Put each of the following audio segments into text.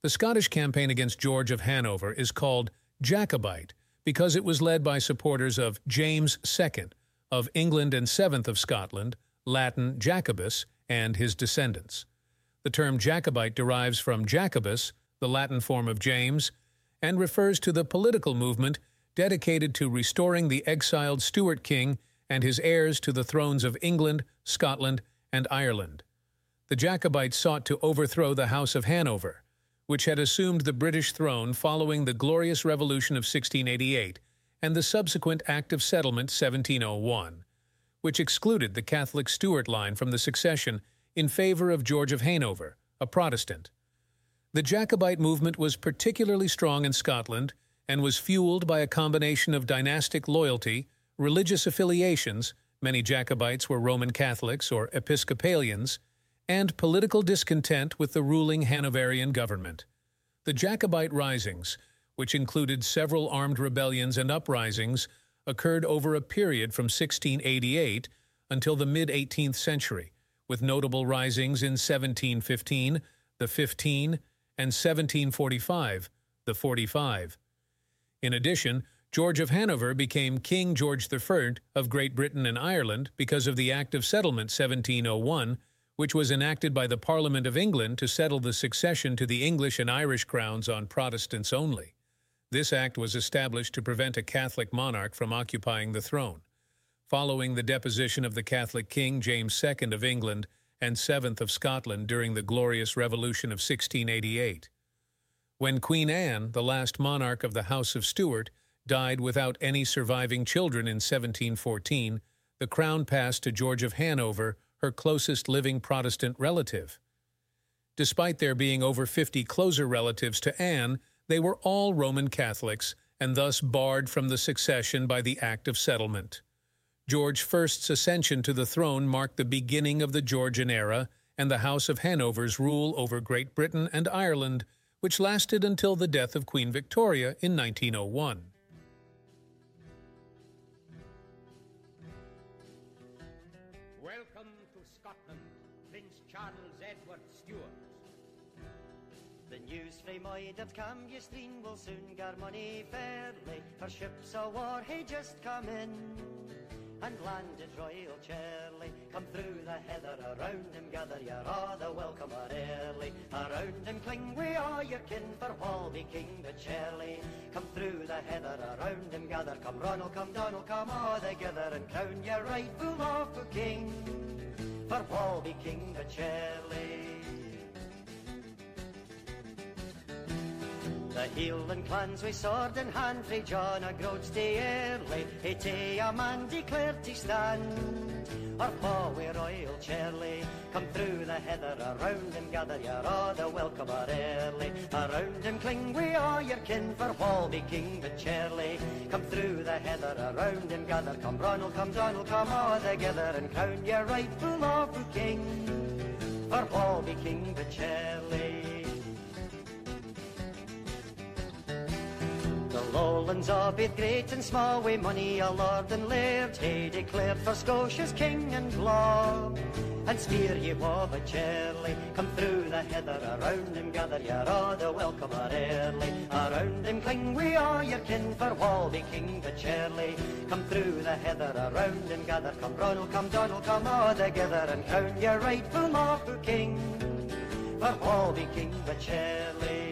The Scottish campaign against George of Hanover is called Jacobite because it was led by supporters of James II of England and Seventh of Scotland, Latin Jacobus, and his descendants. The term Jacobite derives from Jacobus, the Latin form of James, and refers to the political movement dedicated to restoring the exiled Stuart king and his heirs to the thrones of England, Scotland, and Ireland. The Jacobites sought to overthrow the House of Hanover, which had assumed the British throne following the Glorious Revolution of 1688 and the subsequent Act of Settlement 1701, which excluded the Catholic Stuart line from the succession in favor of George of Hanover, a Protestant. The Jacobite movement was particularly strong in Scotland and was fueled by a combination of dynastic loyalty, religious affiliations many Jacobites were Roman Catholics or Episcopalians, and political discontent with the ruling Hanoverian government. The Jacobite risings, which included several armed rebellions and uprisings, occurred over a period from 1688 until the mid-18th century, with notable risings in 1715, the 15, and 1745, the 45. In addition, George of Hanover became King George I of Great Britain and Ireland because of the Act of Settlement 1701, which was enacted by the Parliament of England to settle the succession to the English and Irish crowns on Protestants only. This act was established to prevent a Catholic monarch from occupying the throne. Following the deposition of the Catholic King James II of England and seventh of Scotland during the Glorious Revolution of 1688. When Queen Anne, the last monarch of the House of Stuart, died without any surviving children in 1714, the crown passed to George of Hanover, her closest living Protestant relative. Despite there being over 50 closer relatives to Anne, they were all Roman Catholics and thus barred from the succession by the Act of Settlement. George I's ascension to the throne marked the beginning of the Georgian era and the House of Hanover's rule over Great Britain and Ireland, which lasted until the death of Queen Victoria in 1901. My that come ye stream will soon gar money fairly, for ships of war he just come in and landed Royal Charlie. Come through the heather, around him gather your all the welcome early. Around him cling we all your kin, for all be King the Charlie. Come through the heather, around him gather, come Ronald, come Donald, come all together, and crown your rightful lawful king, for all be King the Charlie. The Hieland clans we sword in hand frae John o' Groats day early tay a man declared to stand. Our paw we Royal Charlie Come through the heather around him gather your all the welcome are early. Around him cling we all your kin for wall be King the Charlie Come through the heather around him gather. Come Ronald, come Donald, come all together And crown your rightful lawful king. For wall be King the Charlie The lowlands of it great and small, we money a lord and laird, he declared for Scotia's king and law. And spear ye of a Charlie, come through the heather, around him gather ye all the welcome are early. Around him cling we all your kin, for wall be king the Charlie. Come through the heather, around him gather, come Ronald, come Donald, come all together, and crown your rightful lawful king, for be king the Charlie.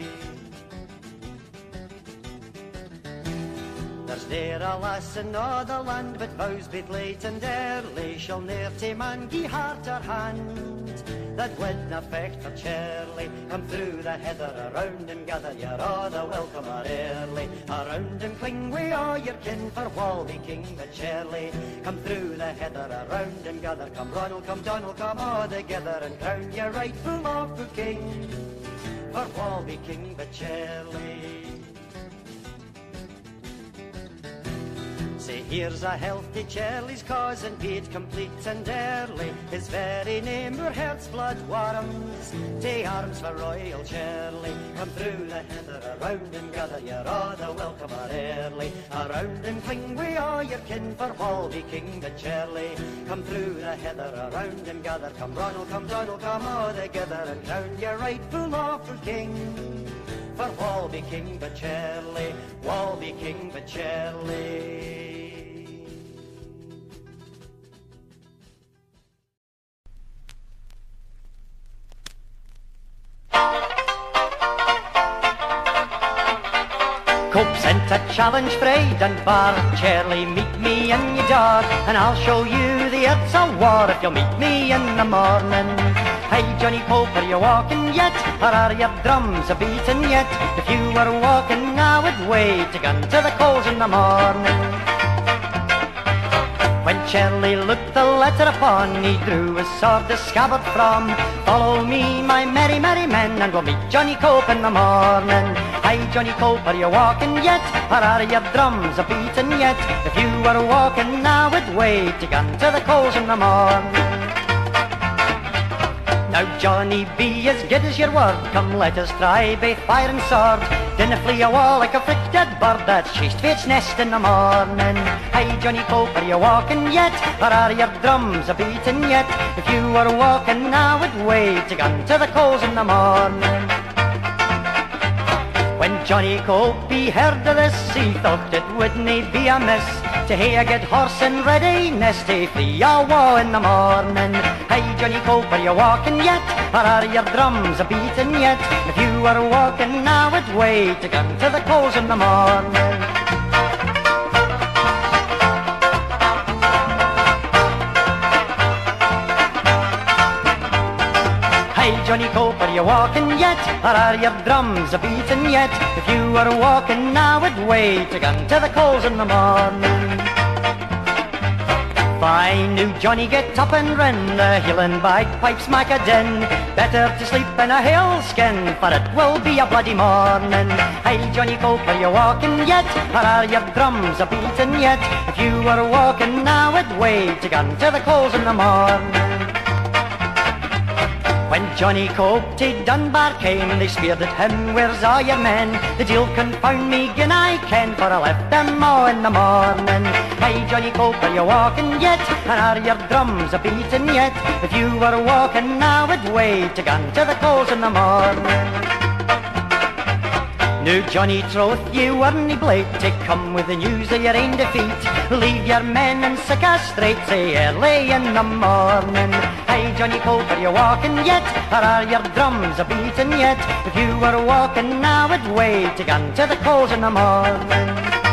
There's ne'er a lass in the land, but vows bit late and early shall ne'er to man gie heart or hand. That win affect for Charlie, come through the heather, around him gather your all the welcome are early. Around him cling we all your kin for Walby King the Charlie. Come through the heather, around him gather, come Ronald, come Donald, come all together and crown your rightful lawful king for Walby King the Charlie. Say here's a healthy Charlie's cause and paid complete and early. His very name were heart's blood warms. Tay arms for Royal Charlie. Come through the heather, around and gather your the welcome are early. Around and cling we all your kin for Walby King the Charlie. Come through the heather, around and gather. Come Ronald, come Donald, come all together and crown your rightful lawful king. for Walby King Charlie, Walby King but challenge for and bar. Charlie, meet me in your door, and I'll show you the earth's a war if you'll meet me in the morning. Hey, Johnny Cope, are you walking yet? Or are your drums a beating yet? If you were walking, I would wait to gun to the coals in the morning. When Charlie looked the letter upon, he drew his sword the scabbard from. Follow me, my merry, merry men, and we'll meet Johnny Cope in the morning. Hi, Johnny Cope, are you walking yet? Or are your drums a beating yet? If you were walking, I would wait to gun to the coals in the morning. Now Johnny B, as good as your word, come let us try both fire and sword. Dinna flee a wall like a frick dead bird that's chased its nest in the morning. Hey Johnny Cope, are you walking yet? Or are your drums a beating yet? If you were walking, I would wait to gun to the coals in the morning. When Johnny Cope heard of this, he thought it wouldn't be amiss to hear get horse and readiness to flee a war in the morning. Hey Johnny Cope, are you walking yet? Or are your drums a beating yet? If you were walking, I would wait to come to the coals in the morning. Johnny Cope, are you walking yet? Or are your drums a beating yet? If you were walking, now, I would wait again to the coals in the morning. Fine knew Johnny get up and run, the hill and bagpipes make a din. Better to sleep in a hill skin, for it will be a bloody morning. Hey Johnny Cope, are you walking yet? Or are your drums a beating yet? If you were walking, now, I would wait again to the coals in the morning. When Johnny Cope to Dunbar came, they speared at him, where's all your men? The deal confound me, gin I ken, for I left them all in the morning. Hey Johnny Cope, are you walking yet? And are your drums a beating yet? If you were walking, I would wait to gun to the coals in the morning. Now Johnny Troth, you weren't blade to come with the news of your own defeat. Leave your men and sick a straight, say early in the morning. Hey Johnny Cope, are you walking yet? Or are your drums a beating yet? If you were walking, I would wait to gun to the coals in the morning.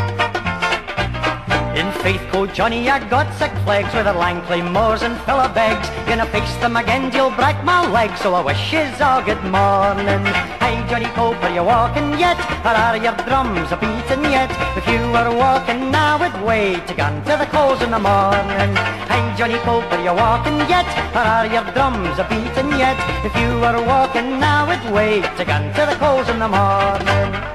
In faith, co Johnny, I got sick legs with a Langley moors and filler bags. Gonna face them again, you'll break my legs, so I wish yous all good morning. Hey, Johnny Cope, are you walking yet? Or are your drums a beating yet? If you were walking, I would wait to gun to the coals in the morning. Hey, Johnny Cope, are you walking yet? Or are your drums a beating yet? If you were walking, I would wait to gun to the coals in the morning.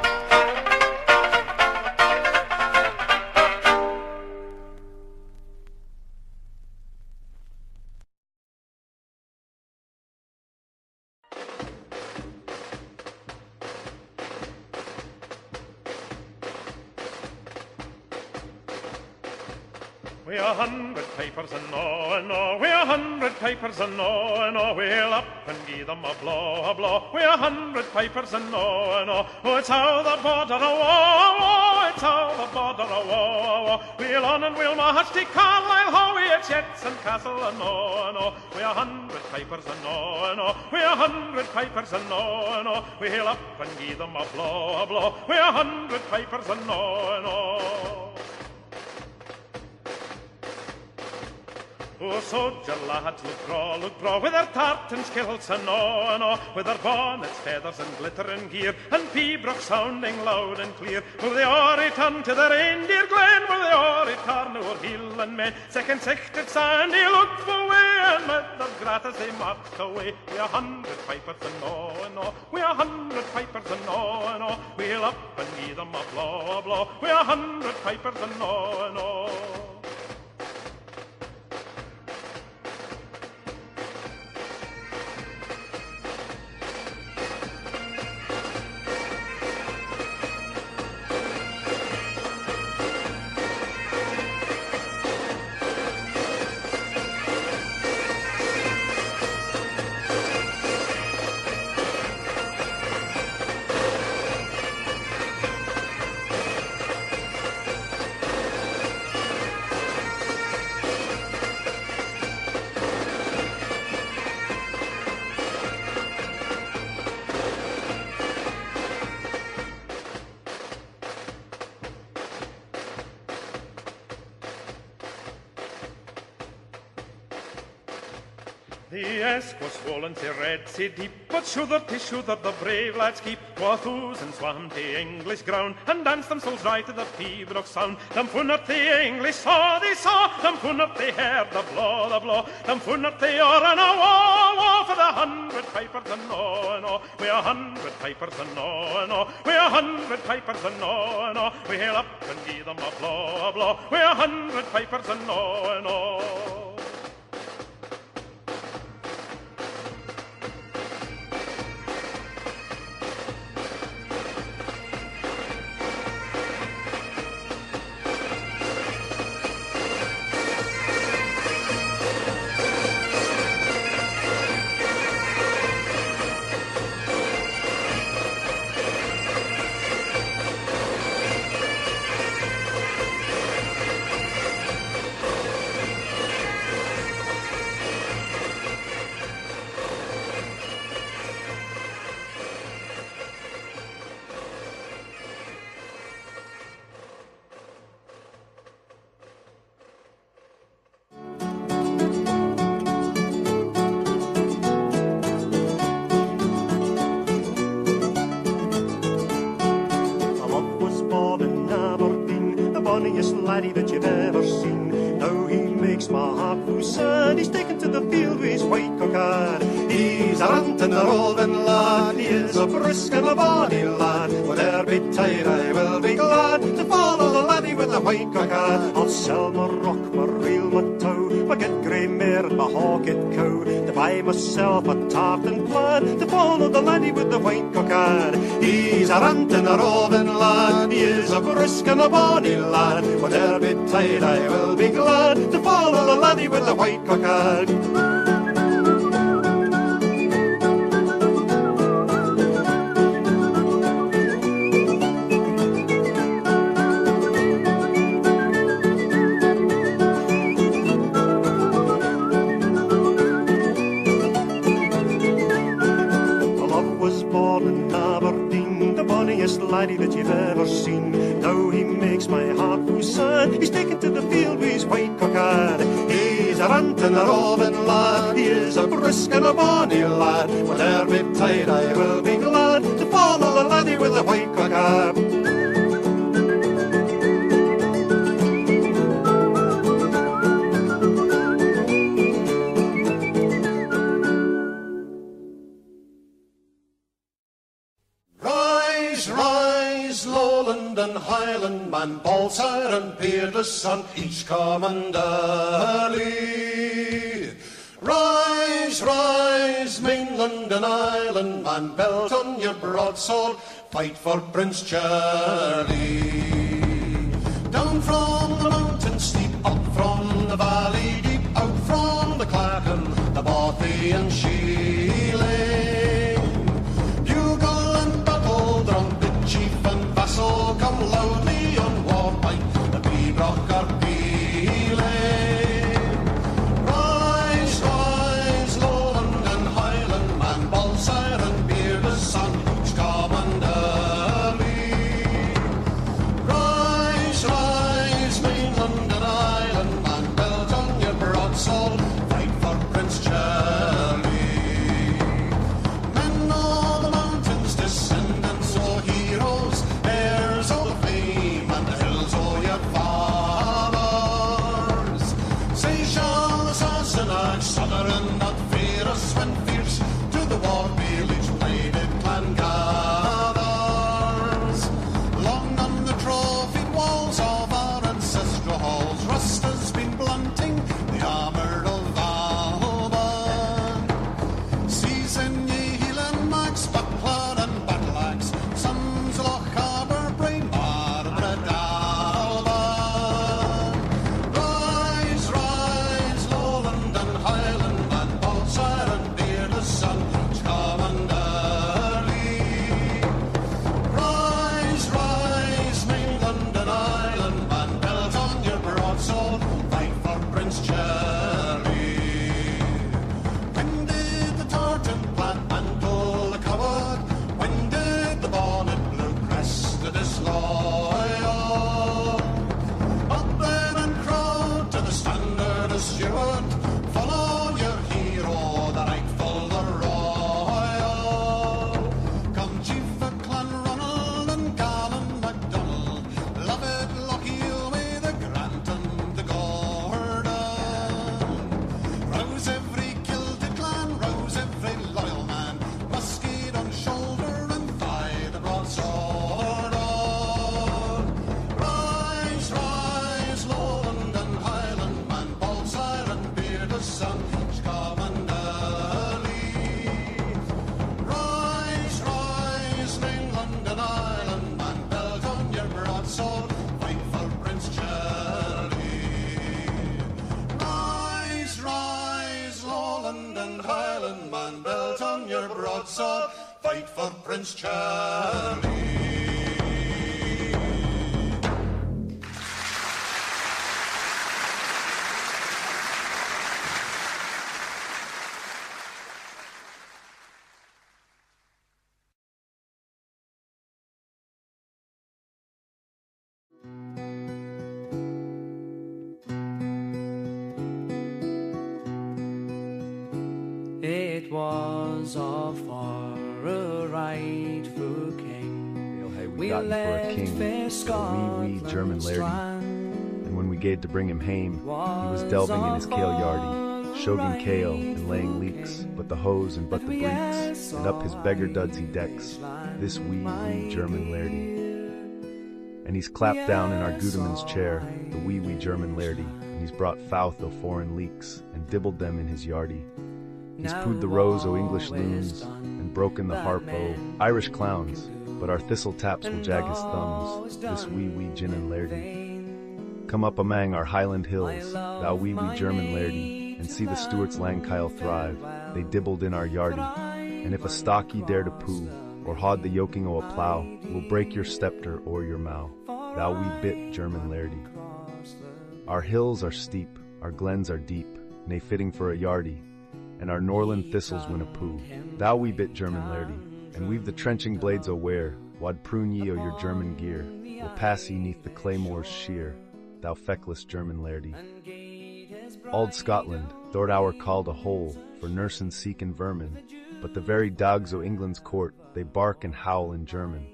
And no and no, we're a hundred papers and no and no, we'll up and give them a blow, a blow. We're a hundred papers and no and no, oh, it's how the border war, oh, it's how the border a war, oh. We'll on and we'll march to Carlisle, how we at Jets and Castle and no and no, we a hundred papers and no and no, we a hundred papers and no and no, we'll up and give them a blow, a blow. We a hundred papers and no and no. Oh, soldier lads, look draw, look draw, with their tartans, kilts and no, no, with their bonnets, feathers and glittering gear, and pibroch sounding loud and clear. Will they all return to the reindeer glen? Will they all return o'er hill and men? Second sexted sandy look for way, and with their gratis they marched away. We a hundred pipers and no, oh, and no, we a hundred pipers and no, oh, and no, we'll up and give them a blow, a blow. We a hundred pipers and no, oh. and no. Swollen to red sea deep, but shoother to shoother the brave lads keep. Quathus and swam to English ground, and danced themselves right to the pibroch sound. Them fun up the English saw, they saw, them fun up they heard the blow, the blow. Them fun up they are and a war, war for the hundred pipers and no, and no. We a hundred pipers and no, and no. We a hundred pipers and no, and no. We hail up and give them a blow, a blow. We a hundred pipers and no, and no. Bonny lad. Whatever betide, I will be glad to follow the laddie with the white cockade. I'll sell my rock, my reel, my tow, my get grey mare and my hawket cow to buy myself a tartan plaid to follow the laddie with the white cockade. He's a rantin' a roving lad. He is a brisk and a bonny lad. Whatever betide, I will be glad to follow the laddie with the white cockade. Laddie that you've ever seen. Now he makes my heart go sad. He's taken to the field with his white cockade. He's a rantin' a roving lad. He is a brisk and a bonny lad. Whatever betide I will be glad to follow the laddie with the white cockade. Man, Paul and Peerless on each command early. Rise, rise, mainland and island man, belt on your broadsword, fight for Prince Charlie. Down from the mountain steep, up from the valley deep, out from the Clachan, the Bothy and Sheeling. And when we gaed to bring him hame, he was delving in his kale yardie, shogging kale and laying leeks, but the hose and but the breeks, and up his beggar duds he decks, this wee, wee German lairdie. And he's clapped down in our Gudeman's chair, the wee, wee German lairdie, and he's brought fouth o' foreign leeks, and dibbled them in his yardie. He's pooed the rose o' English loons, and broken the harp o' Irish clowns, but our thistle taps will jag his thumbs, this wee wee German lairdy. Come up amang our Highland hills, thou wee wee German lairdy, and see the Stuarts Langkyle thrive, they dibbled in our yardie. And if a stock ye dare to poo, or haud the yoking o' a plough, will break your stepter or your mow, thou wee bit German lairdy. Our hills are steep, our glens are deep, nay fitting for a yardie, and our Norland thistles win a poo. Thou wee bit German lairdy, and weave the trenching blades o' ware, wad prune ye o' your German gear, will pass ye neath the claymore's sheer, thou feckless German lairdy. Auld Scotland, thou'rt our called a hole, for nurse and seek and vermin, but the very dogs o' England's court, they bark and howl in German.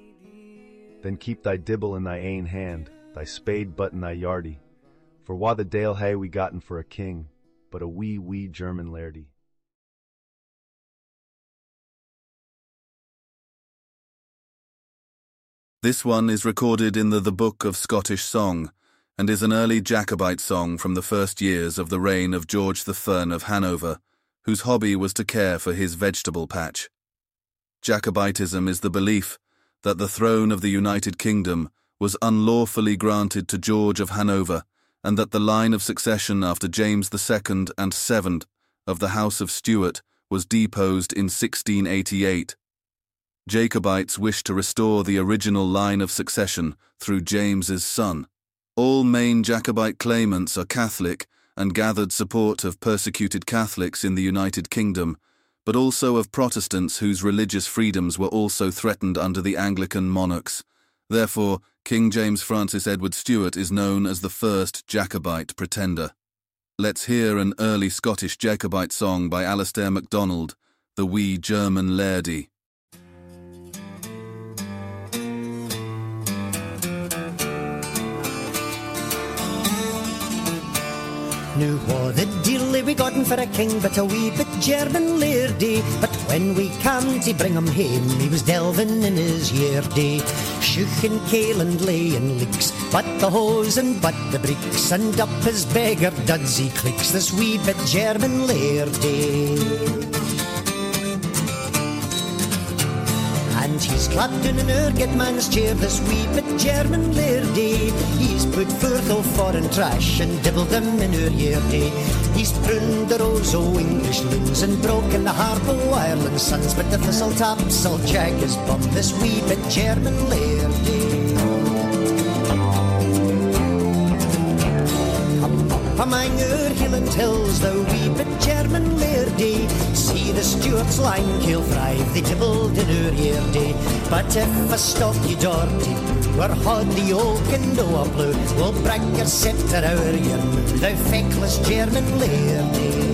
Then keep thy dibble in thy ain hand, thy spade butt in thy yardie, for wha the dale hae we gotten for a king, but a wee, wee German lairdy. This one is recorded in the The Book of Scottish Song and is an early Jacobite song from the first years of the reign of George the Fern of Hanover, whose hobby was to care for his vegetable patch. Jacobitism is the belief that the throne of the United Kingdom was unlawfully granted to George of Hanover and that the line of succession after James II and VII of the House of Stuart was deposed in 1688 Jacobites wish to restore the original line of succession through James's son. All main Jacobite claimants are Catholic and gathered support of persecuted Catholics in the United Kingdom, but also of Protestants whose religious freedoms were also threatened under the Anglican monarchs. Therefore, King James Francis Edward Stuart is known as the first Jacobite pretender. Let's hear an early Scottish Jacobite song by Alastair MacDonald, The Wee German Lairdy. Now what the deal we gotten for a king but a wee bit German lairdy But when we come to bring him home he was delving in his yardie Shooking kale and laying leeks But the hose and but the bricks And up his beggar duds he clicks This wee bit German lairdy He's clapped in an erget man's chair, this wee bit German lairdy. He's put forth all foreign trash and dibbled them in her yardie. He's pruned the rose o' English loons and broken the harp o' Ireland sons, but the thistle will jag his bum, this wee bit German lairdy. Among her Highland hills, the wee bit German lairdy. See the Stuarts line kill thrive, they dibbled in her yardie. But if a stock you dirty brew, or hod the oak and o a blue, will break your scepter o'er your mood, thou feckless German lairdy.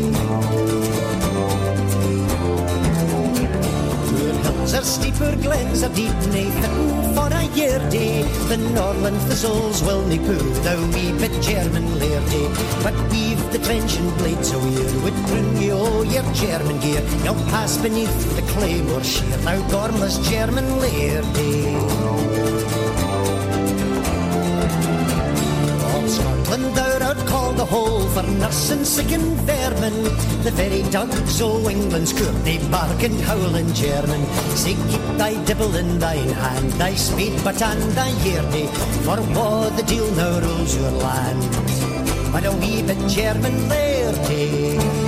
Are steeper, glens deep, nae fitting for a yeardie. The Norland thistles will nae poo, thou wee bit German lairdy. But weave the trenching blades ear, would prune you o' your German gear. You'll pass beneath the claymore sheer, now gormless German lairdy. Art called a hole for nursing sick and vermin. The very dogs o' England's court they bark and howl in German. Say keep thy dibble in thine hand, thy spade but and thy yardie, for what the deal now rules your land. But a wee bit German lairdy.